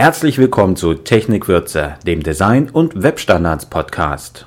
Herzlich willkommen zu Technikwürze, dem Design- und Webstandards-Podcast.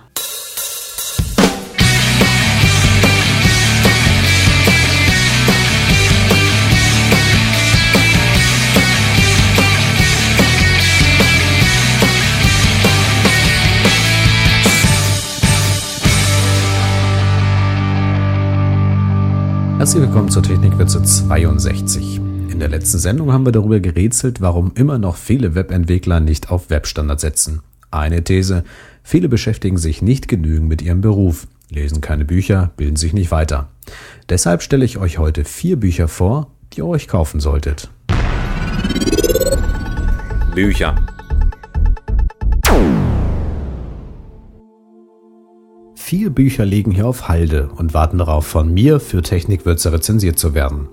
Herzlich willkommen zur Technikwürze 62. In der letzten Sendung haben wir darüber gerätselt, warum immer noch viele Webentwickler nicht auf Webstandards setzen. Eine These, viele beschäftigen sich nicht genügend mit ihrem Beruf, lesen keine Bücher, bilden sich nicht weiter. Deshalb stelle ich euch heute vier Bücher vor, die ihr euch kaufen solltet. Bücher Vier Bücher liegen hier auf Halde und warten darauf, von mir für Technikwürze rezensiert zu werden.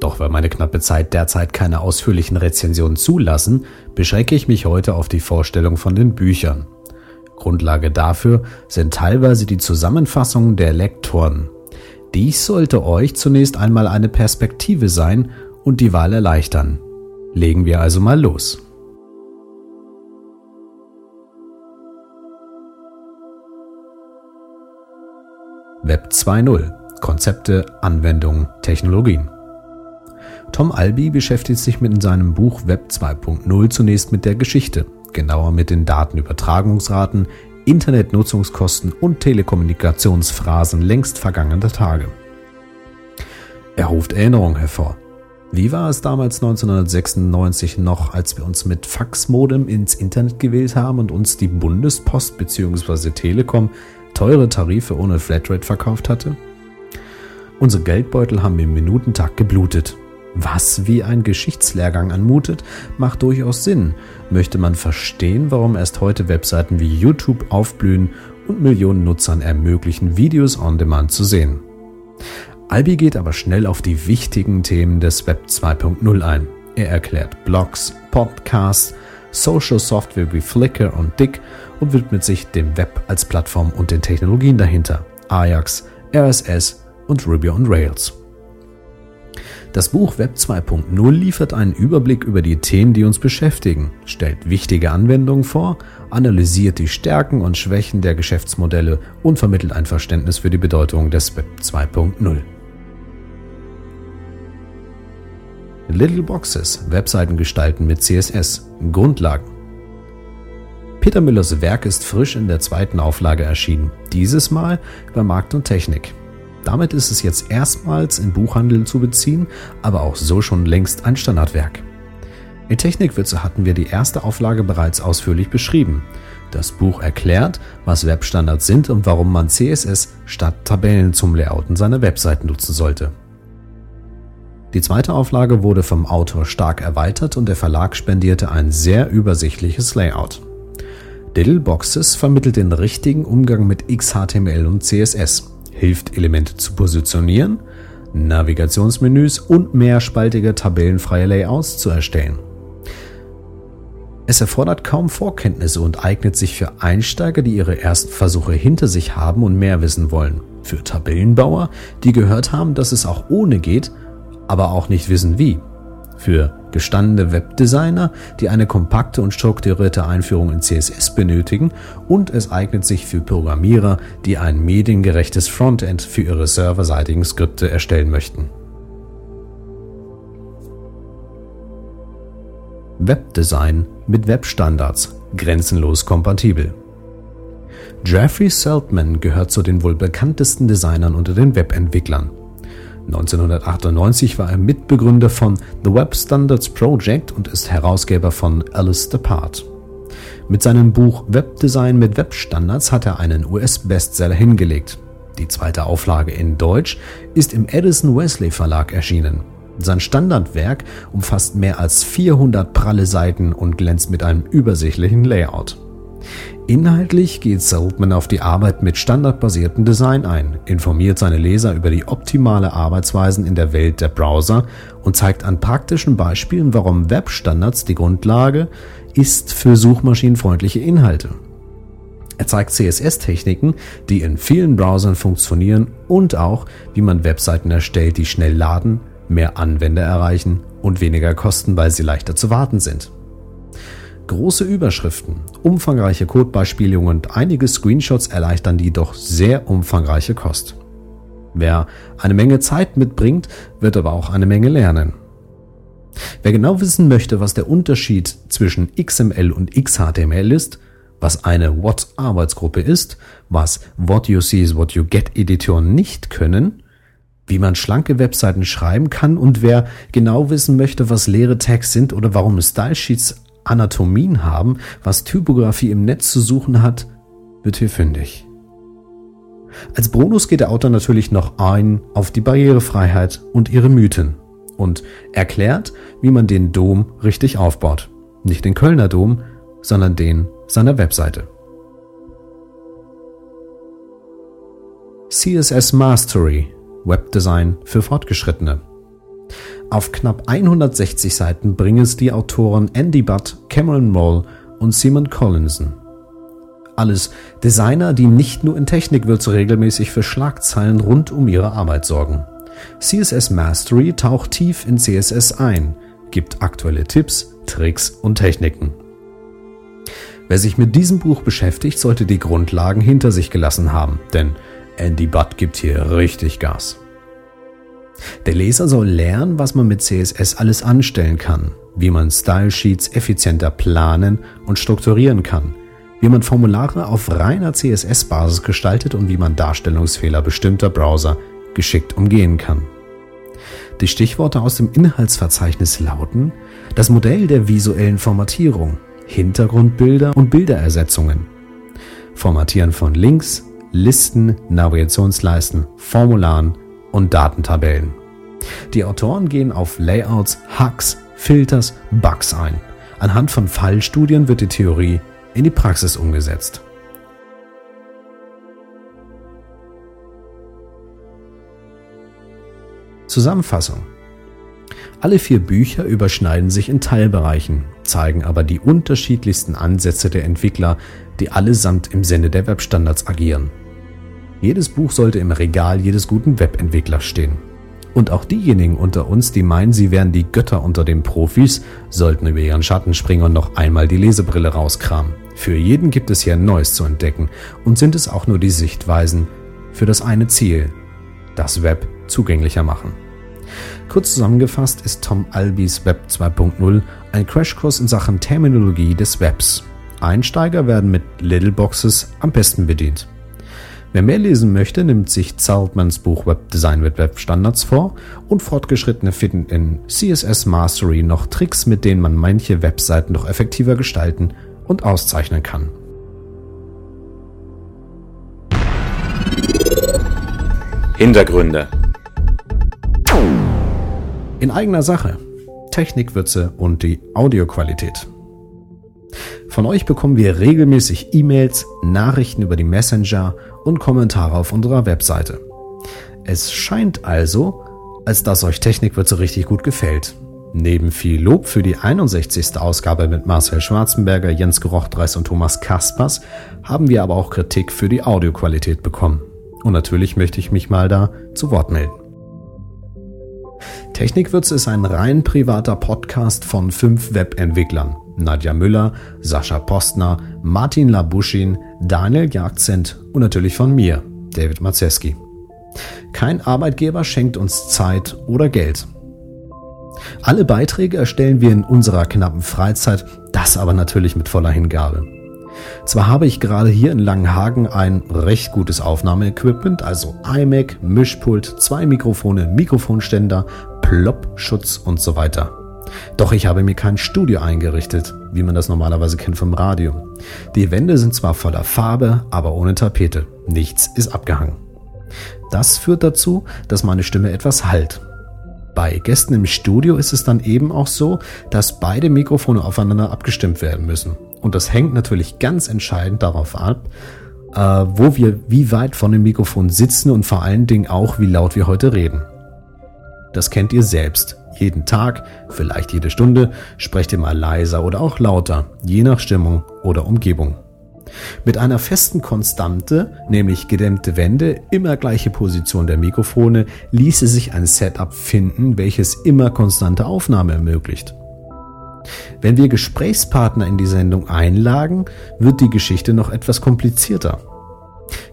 Doch weil meine knappe Zeit derzeit keine ausführlichen Rezensionen zulassen, beschränke ich mich heute auf die Vorstellung von den Büchern. Grundlage dafür sind teilweise die Zusammenfassungen der Lektoren. Dies sollte euch zunächst einmal eine Perspektive sein und die Wahl erleichtern. Legen wir also mal los. Web 2.0 Konzepte, Anwendungen, Technologien. Tom Albi beschäftigt sich mit in seinem Buch Web 2.0 zunächst mit der Geschichte, genauer mit den Datenübertragungsraten, Internetnutzungskosten und Telekommunikationsphrasen längst vergangener Tage. Er ruft Erinnerungen hervor. Wie war es damals 1996 noch, als wir uns mit Faxmodem ins Internet gewählt haben und uns die Bundespost bzw. Telekom teure Tarife ohne Flatrate verkauft hatte? Unsere Geldbeutel haben im Minutentakt geblutet. Was wie ein Geschichtslehrgang anmutet, macht durchaus Sinn. Möchte man verstehen, warum erst heute Webseiten wie YouTube aufblühen und Millionen Nutzern ermöglichen, Videos on Demand zu sehen. Albi geht aber schnell auf die wichtigen Themen des Web 2.0 ein. Er erklärt Blogs, Podcasts, Social Software wie Flickr und Dick und widmet sich dem Web als Plattform und den Technologien dahinter, Ajax, RSS und Ruby on Rails. Das Buch Web 2.0 liefert einen Überblick über die Themen, die uns beschäftigen, stellt wichtige Anwendungen vor, analysiert die Stärken und Schwächen der Geschäftsmodelle und vermittelt ein Verständnis für die Bedeutung des Web 2.0. Little Boxes, Webseiten gestalten mit CSS, Grundlagen. Peter Müllers Werk ist frisch in der zweiten Auflage erschienen, dieses Mal bei Markt und Technik. Damit ist es jetzt erstmals in Buchhandeln zu beziehen, aber auch so schon längst ein Standardwerk. In Technikwürze hatten wir die erste Auflage bereits ausführlich beschrieben. Das Buch erklärt, was Webstandards sind und warum man CSS statt Tabellen zum Layouten seiner Webseiten nutzen sollte. Die zweite Auflage wurde vom Autor stark erweitert und der Verlag spendierte ein sehr übersichtliches Layout. Diddle Boxes vermittelt den richtigen Umgang mit XHTML und CSS hilft Elemente zu positionieren, Navigationsmenüs und mehrspaltige tabellenfreie Layouts zu erstellen. Es erfordert kaum Vorkenntnisse und eignet sich für Einsteiger, die ihre ersten Versuche hinter sich haben und mehr wissen wollen. Für Tabellenbauer, die gehört haben, dass es auch ohne geht, aber auch nicht wissen wie. Für gestandene Webdesigner, die eine kompakte und strukturierte Einführung in CSS benötigen und es eignet sich für Programmierer, die ein mediengerechtes Frontend für ihre serverseitigen Skripte erstellen möchten. Webdesign mit Webstandards grenzenlos kompatibel. Jeffrey Seltman gehört zu den wohl bekanntesten Designern unter den Webentwicklern. 1998 war er Mitbegründer von The Web Standards Project und ist Herausgeber von Alice Part. Mit seinem Buch Webdesign mit Webstandards hat er einen US-Bestseller hingelegt. Die zweite Auflage in Deutsch ist im Edison Wesley Verlag erschienen. Sein Standardwerk umfasst mehr als 400 pralle Seiten und glänzt mit einem übersichtlichen Layout. Inhaltlich geht Saltman auf die Arbeit mit standardbasiertem Design ein, informiert seine Leser über die optimale Arbeitsweisen in der Welt der Browser und zeigt an praktischen Beispielen, warum Webstandards die Grundlage ist für suchmaschinenfreundliche Inhalte. Er zeigt CSS-Techniken, die in vielen Browsern funktionieren und auch, wie man Webseiten erstellt, die schnell laden, mehr Anwender erreichen und weniger kosten, weil sie leichter zu warten sind. Große Überschriften, umfangreiche Codebeispiele und einige Screenshots erleichtern die doch sehr umfangreiche Kost. Wer eine Menge Zeit mitbringt, wird aber auch eine Menge lernen. Wer genau wissen möchte, was der Unterschied zwischen XML und XHTML ist, was eine What-Arbeitsgruppe ist, was What You See is What You Get Editoren nicht können, wie man schlanke Webseiten schreiben kann und wer genau wissen möchte, was leere Tags sind oder warum Stylesheets Anatomien haben, was Typografie im Netz zu suchen hat, wird hier fündig. Als Bonus geht der Autor natürlich noch ein auf die Barrierefreiheit und ihre Mythen und erklärt, wie man den Dom richtig aufbaut. Nicht den Kölner Dom, sondern den seiner Webseite. CSS Mastery Webdesign für Fortgeschrittene. Auf knapp 160 Seiten bringen es die Autoren Andy Butt, Cameron Moll und Simon Collinson. Alles Designer, die nicht nur in Technikwürze regelmäßig für Schlagzeilen rund um ihre Arbeit sorgen. CSS Mastery taucht tief in CSS ein, gibt aktuelle Tipps, Tricks und Techniken. Wer sich mit diesem Buch beschäftigt, sollte die Grundlagen hinter sich gelassen haben, denn Andy Butt gibt hier richtig Gas. Der Leser soll lernen, was man mit CSS alles anstellen kann, wie man Style Sheets effizienter planen und strukturieren kann, wie man Formulare auf reiner CSS-Basis gestaltet und wie man Darstellungsfehler bestimmter Browser geschickt umgehen kann. Die Stichworte aus dem Inhaltsverzeichnis lauten das Modell der visuellen Formatierung, Hintergrundbilder und Bilderersetzungen, Formatieren von Links, Listen, Navigationsleisten, Formularen und Datentabellen. Die Autoren gehen auf Layouts, Hacks, Filters, Bugs ein. Anhand von Fallstudien wird die Theorie in die Praxis umgesetzt. Zusammenfassung. Alle vier Bücher überschneiden sich in Teilbereichen, zeigen aber die unterschiedlichsten Ansätze der Entwickler, die allesamt im Sinne der Webstandards agieren. Jedes Buch sollte im Regal jedes guten Webentwicklers stehen. Und auch diejenigen unter uns, die meinen, sie wären die Götter unter den Profis, sollten über ihren Schatten springen und noch einmal die Lesebrille rauskramen. Für jeden gibt es hier Neues zu entdecken und sind es auch nur die Sichtweisen für das eine Ziel, das Web zugänglicher machen. Kurz zusammengefasst ist Tom Albys Web 2.0 ein Crashkurs in Sachen Terminologie des Webs. Einsteiger werden mit Little Boxes am besten bedient. Wer mehr lesen möchte, nimmt sich Zeltmans Buch Webdesign mit Webstandards vor und Fortgeschrittene finden in CSS Mastery noch Tricks, mit denen man manche Webseiten noch effektiver gestalten und auszeichnen kann. Hintergründe In eigener Sache. Technikwürze und die Audioqualität. Von euch bekommen wir regelmäßig E-Mails, Nachrichten über die Messenger und Kommentare auf unserer Webseite. Es scheint also, als dass euch Technikwürze richtig gut gefällt. Neben viel Lob für die 61. Ausgabe mit Marcel Schwarzenberger, Jens Gerochtreis und Thomas Kaspers haben wir aber auch Kritik für die Audioqualität bekommen. Und natürlich möchte ich mich mal da zu Wort melden. Technikwürze ist ein rein privater Podcast von fünf Webentwicklern. Nadja Müller, Sascha Postner, Martin Labuschin, Daniel Jagdcent und natürlich von mir, David Mazeski. Kein Arbeitgeber schenkt uns Zeit oder Geld. Alle Beiträge erstellen wir in unserer knappen Freizeit, das aber natürlich mit voller Hingabe. Zwar habe ich gerade hier in Langenhagen ein recht gutes Aufnahmeequipment, also iMac, Mischpult, zwei Mikrofone, Mikrofonständer, Plop-Schutz und so weiter. Doch ich habe mir kein Studio eingerichtet, wie man das normalerweise kennt vom Radio. Die Wände sind zwar voller Farbe, aber ohne Tapete. Nichts ist abgehangen. Das führt dazu, dass meine Stimme etwas hallt. Bei Gästen im Studio ist es dann eben auch so, dass beide Mikrofone aufeinander abgestimmt werden müssen. Und das hängt natürlich ganz entscheidend darauf ab, äh, wo wir wie weit von dem Mikrofon sitzen und vor allen Dingen auch, wie laut wir heute reden. Das kennt ihr selbst. Jeden Tag, vielleicht jede Stunde, sprecht mal leiser oder auch lauter, je nach Stimmung oder Umgebung. Mit einer festen Konstante, nämlich gedämmte Wände, immer gleiche Position der Mikrofone, ließe sich ein Setup finden, welches immer konstante Aufnahme ermöglicht. Wenn wir Gesprächspartner in die Sendung einlagen, wird die Geschichte noch etwas komplizierter.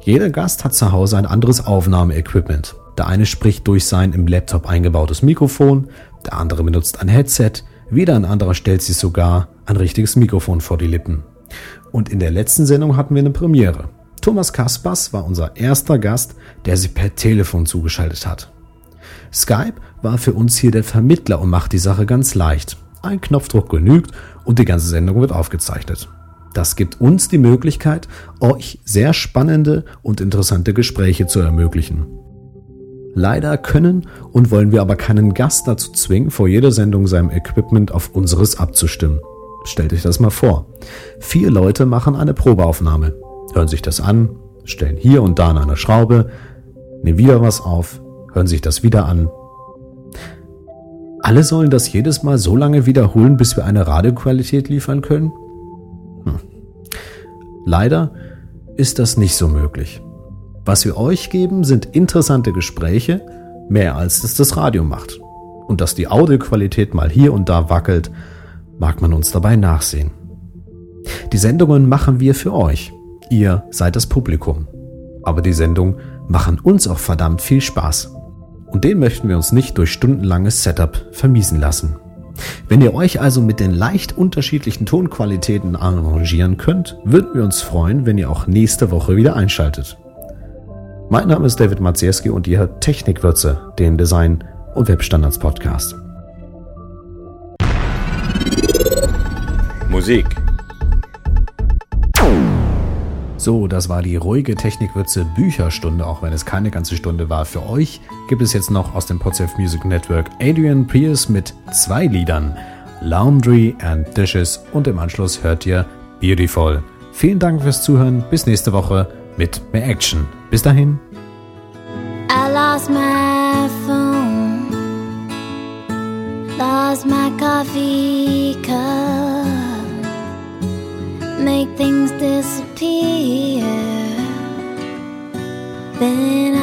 Jeder Gast hat zu Hause ein anderes Aufnahmeequipment. Der eine spricht durch sein im Laptop eingebautes Mikrofon, der andere benutzt ein Headset, wieder ein anderer stellt sich sogar ein richtiges Mikrofon vor die Lippen. Und in der letzten Sendung hatten wir eine Premiere. Thomas Kaspers war unser erster Gast, der sich per Telefon zugeschaltet hat. Skype war für uns hier der Vermittler und macht die Sache ganz leicht. Ein Knopfdruck genügt und die ganze Sendung wird aufgezeichnet. Das gibt uns die Möglichkeit, euch sehr spannende und interessante Gespräche zu ermöglichen. Leider können und wollen wir aber keinen Gast dazu zwingen, vor jeder Sendung seinem Equipment auf unseres abzustimmen. Stellt euch das mal vor. Vier Leute machen eine Probeaufnahme, hören sich das an, stellen hier und da an einer Schraube, nehmen wieder was auf, hören sich das wieder an. Alle sollen das jedes Mal so lange wiederholen, bis wir eine Radioqualität liefern können? Hm. Leider ist das nicht so möglich. Was wir euch geben, sind interessante Gespräche, mehr als es das Radio macht. Und dass die Audioqualität mal hier und da wackelt, mag man uns dabei nachsehen. Die Sendungen machen wir für euch. Ihr seid das Publikum. Aber die Sendungen machen uns auch verdammt viel Spaß. Und den möchten wir uns nicht durch stundenlanges Setup vermiesen lassen. Wenn ihr euch also mit den leicht unterschiedlichen Tonqualitäten arrangieren könnt, würden wir uns freuen, wenn ihr auch nächste Woche wieder einschaltet. Mein Name ist David Maciejewski und ihr hört Technikwürze, den Design- und Webstandards Podcast. Musik So, das war die ruhige Technikwürze Bücherstunde, auch wenn es keine ganze Stunde war. Für euch gibt es jetzt noch aus dem Podsafe Music Network Adrian Pierce mit zwei Liedern, Laundry and Dishes und im Anschluss hört ihr Beautiful. Vielen Dank fürs Zuhören, bis nächste Woche mit mehr Action. Bis dahin. I lost my phone, lost my coffee cup. make things disappear. Then I'll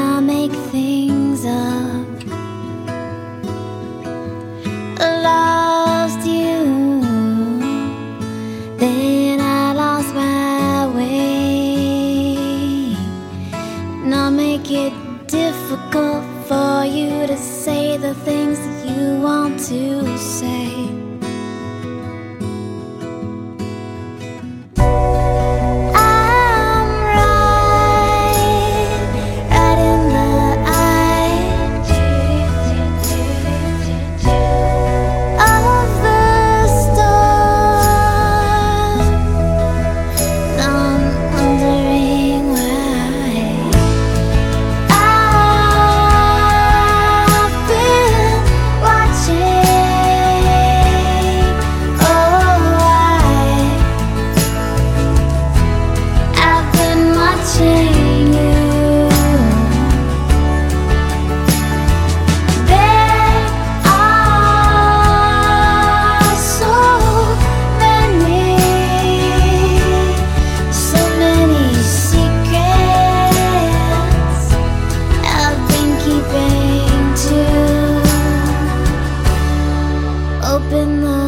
the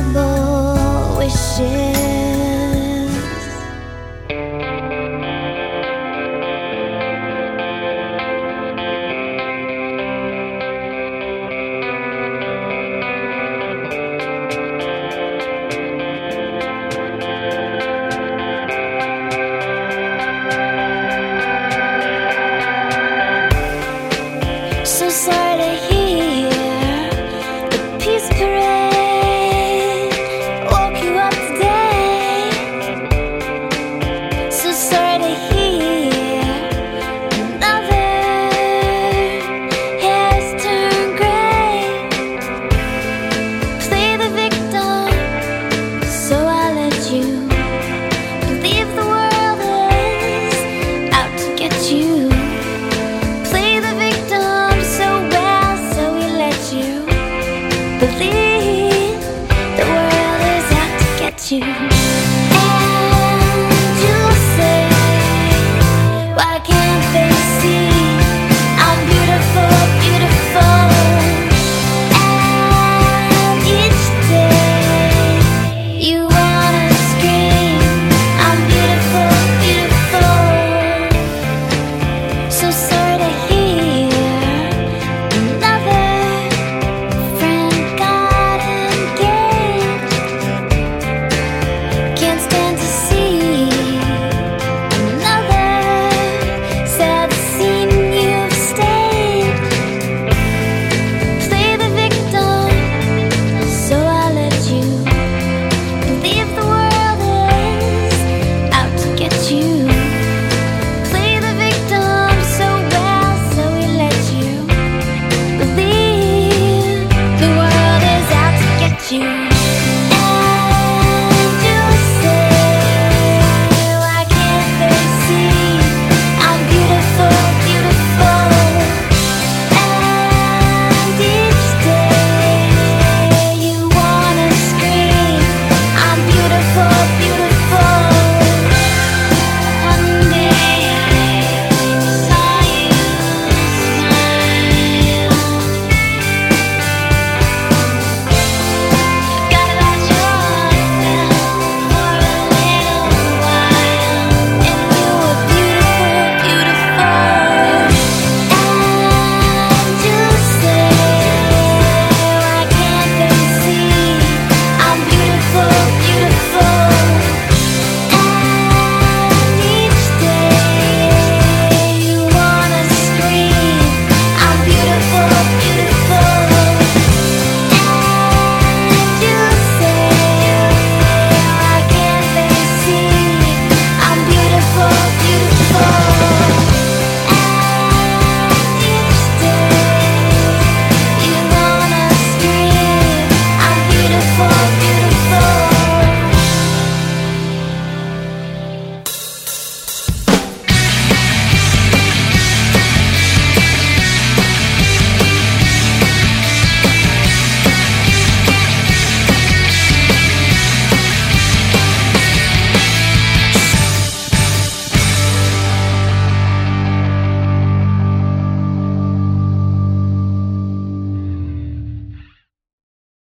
Wish. wishes.